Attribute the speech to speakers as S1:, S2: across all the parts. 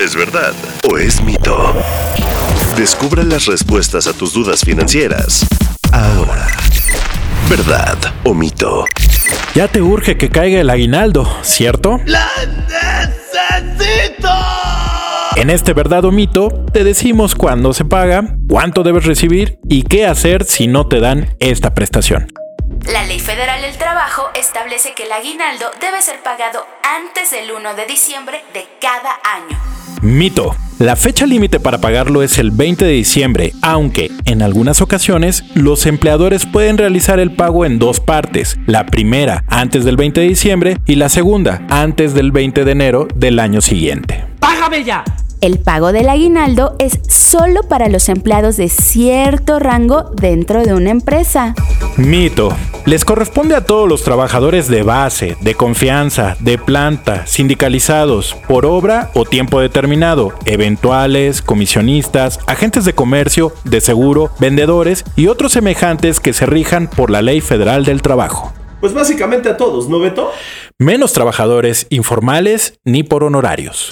S1: ¿Es verdad o es mito? Descubra las respuestas a tus dudas financieras. Ahora. ¿Verdad o mito?
S2: Ya te urge que caiga el aguinaldo, ¿cierto?
S3: ¡La necesito!
S2: En este verdad o mito te decimos cuándo se paga, cuánto debes recibir y qué hacer si no te dan esta prestación.
S4: La Ley Federal del Trabajo establece que el aguinaldo debe ser pagado antes del 1 de diciembre de cada año.
S2: Mito. La fecha límite para pagarlo es el 20 de diciembre, aunque en algunas ocasiones los empleadores pueden realizar el pago en dos partes, la primera antes del 20 de diciembre y la segunda antes del 20 de enero del año siguiente.
S3: ¡Págame ya!
S4: El pago del aguinaldo es solo para los empleados de cierto rango dentro de una empresa.
S2: Mito. Les corresponde a todos los trabajadores de base, de confianza, de planta, sindicalizados, por obra o tiempo determinado, eventuales, comisionistas, agentes de comercio, de seguro, vendedores y otros semejantes que se rijan por la Ley Federal del Trabajo.
S5: Pues básicamente a todos, ¿no, Beto?
S2: Menos trabajadores informales ni por honorarios.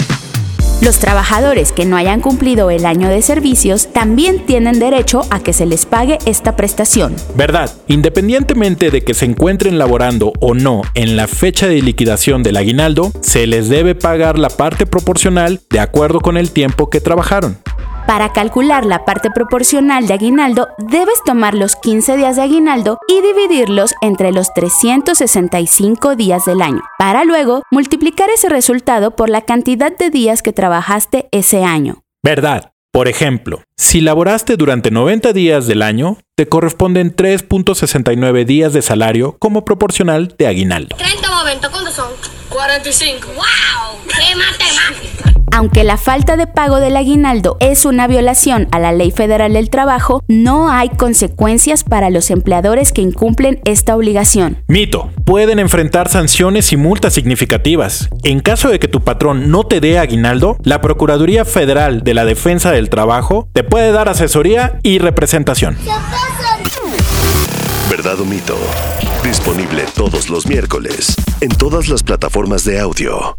S4: Los trabajadores que no hayan cumplido el año de servicios también tienen derecho a que se les pague esta prestación.
S2: ¿Verdad? Independientemente de que se encuentren laborando o no en la fecha de liquidación del aguinaldo, se les debe pagar la parte proporcional de acuerdo con el tiempo que trabajaron.
S4: Para calcular la parte proporcional de aguinaldo, debes tomar los 15 días de aguinaldo y dividirlos entre los 365 días del año, para luego multiplicar ese resultado por la cantidad de días que trabajaste ese año.
S2: ¿Verdad? Por ejemplo, si laboraste durante 90 días del año, te corresponden 3.69 días de salario como proporcional de aguinaldo.
S6: 30 momentos, ¿cuántos son? 45. ¡Wow! ¡Qué matemática!
S4: Aunque la falta de pago del aguinaldo es una violación a la Ley Federal del Trabajo, no hay consecuencias para los empleadores que incumplen esta obligación.
S2: Mito. Pueden enfrentar sanciones y multas significativas. En caso de que tu patrón no te dé aguinaldo, la Procuraduría Federal de la Defensa del Trabajo te puede dar asesoría y representación.
S1: ¿Verdad o mito? Disponible todos los miércoles en todas las plataformas de audio.